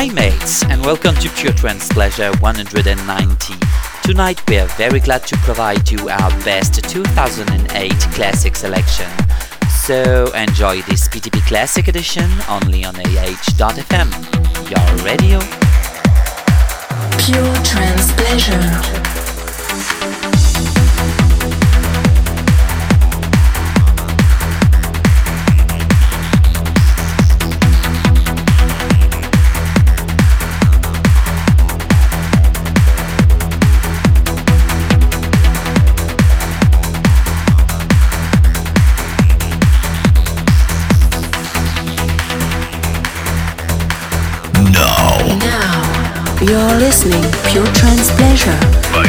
Hi mates and welcome to Pure Trance Pleasure 190. Tonight we are very glad to provide you our best 2008 classic selection. So enjoy this PTP Classic Edition only on AH.fm. Your radio. Pure Trance Pleasure. You're listening Pure Trance Pleasure. by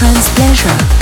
trance pleasure.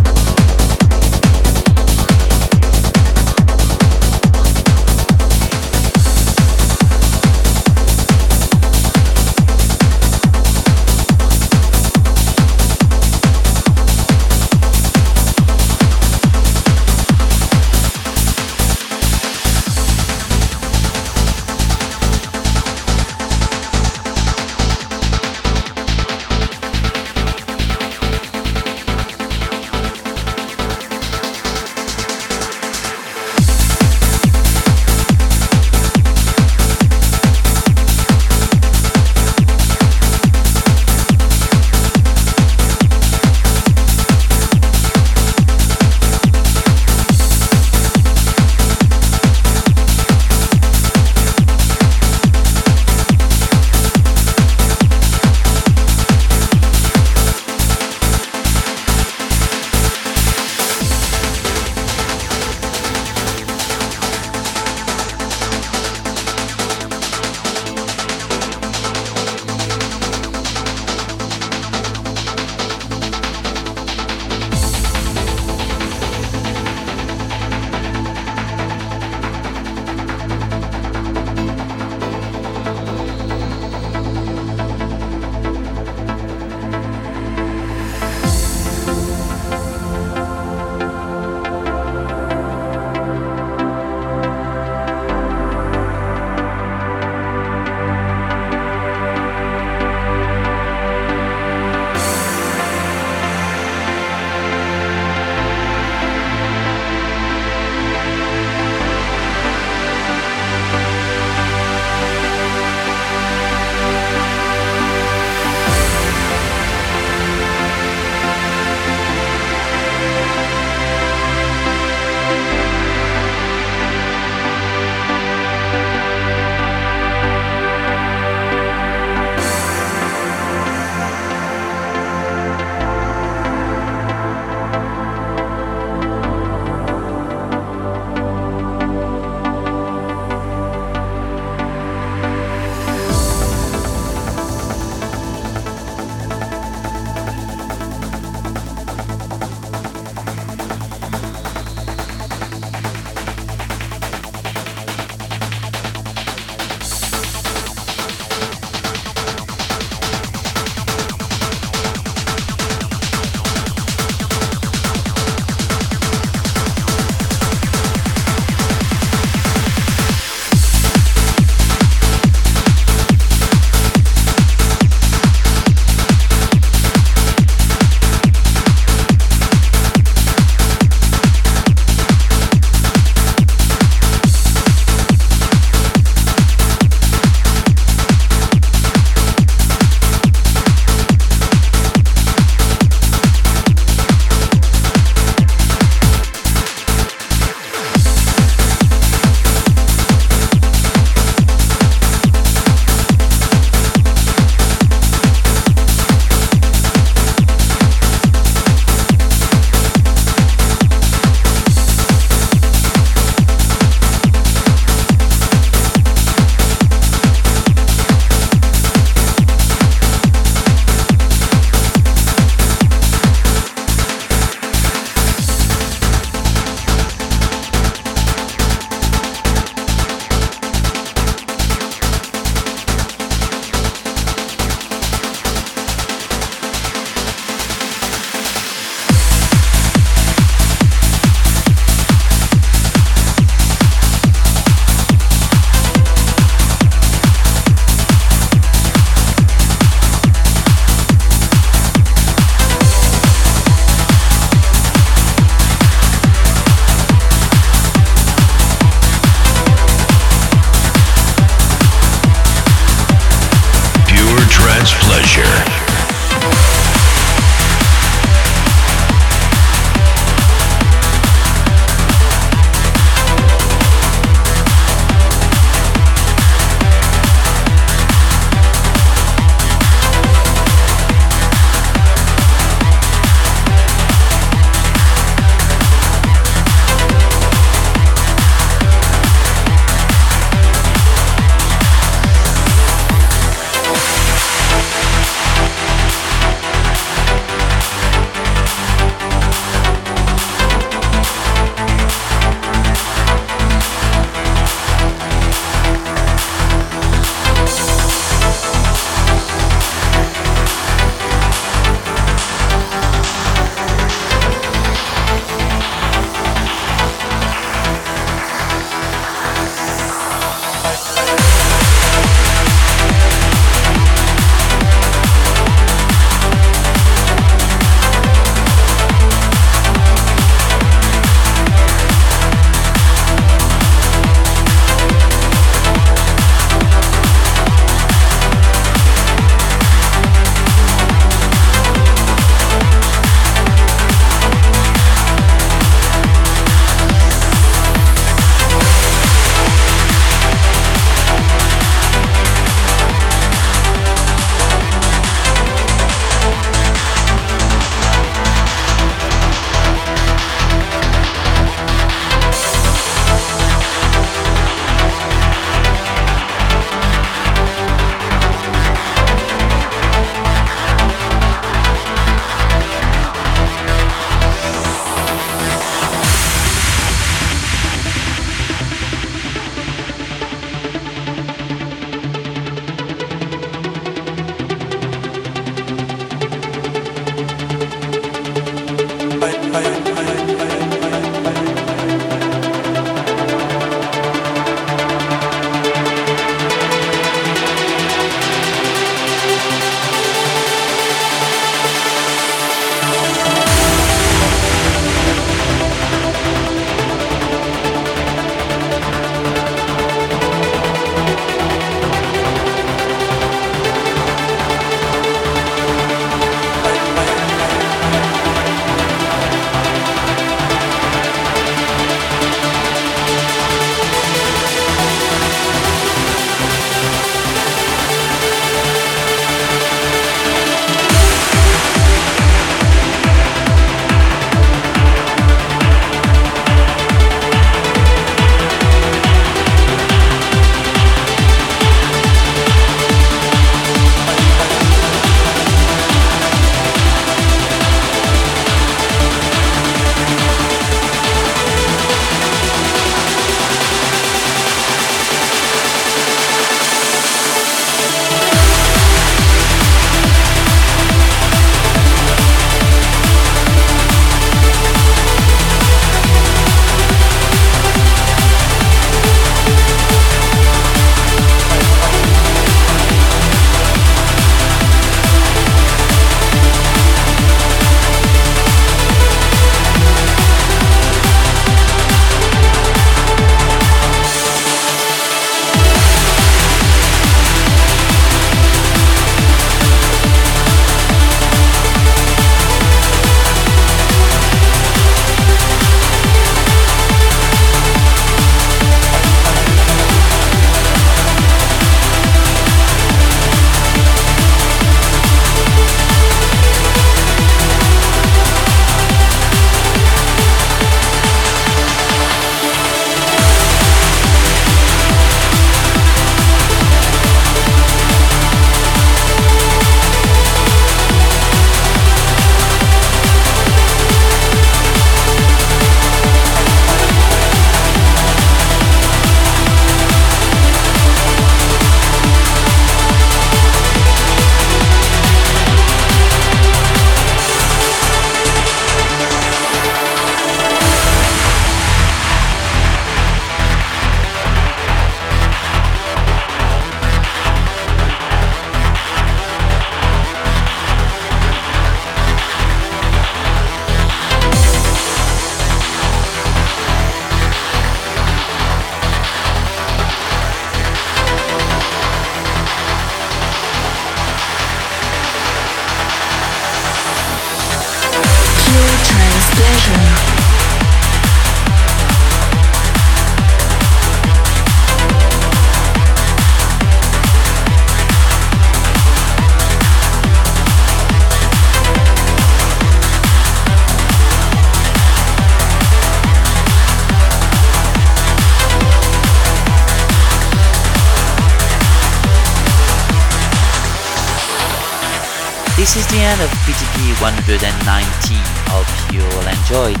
119. Hope you all enjoyed.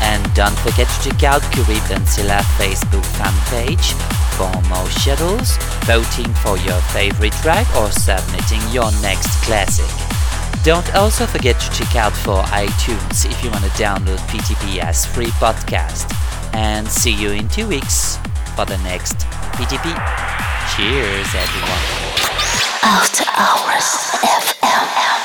And don't forget to check out Curib and Silla Facebook fan page for more schedules, voting for your favorite track or submitting your next classic. Don't also forget to check out for iTunes if you want to download PTP's free podcast. And see you in two weeks for the next PTP. Cheers everyone. After Hours FM.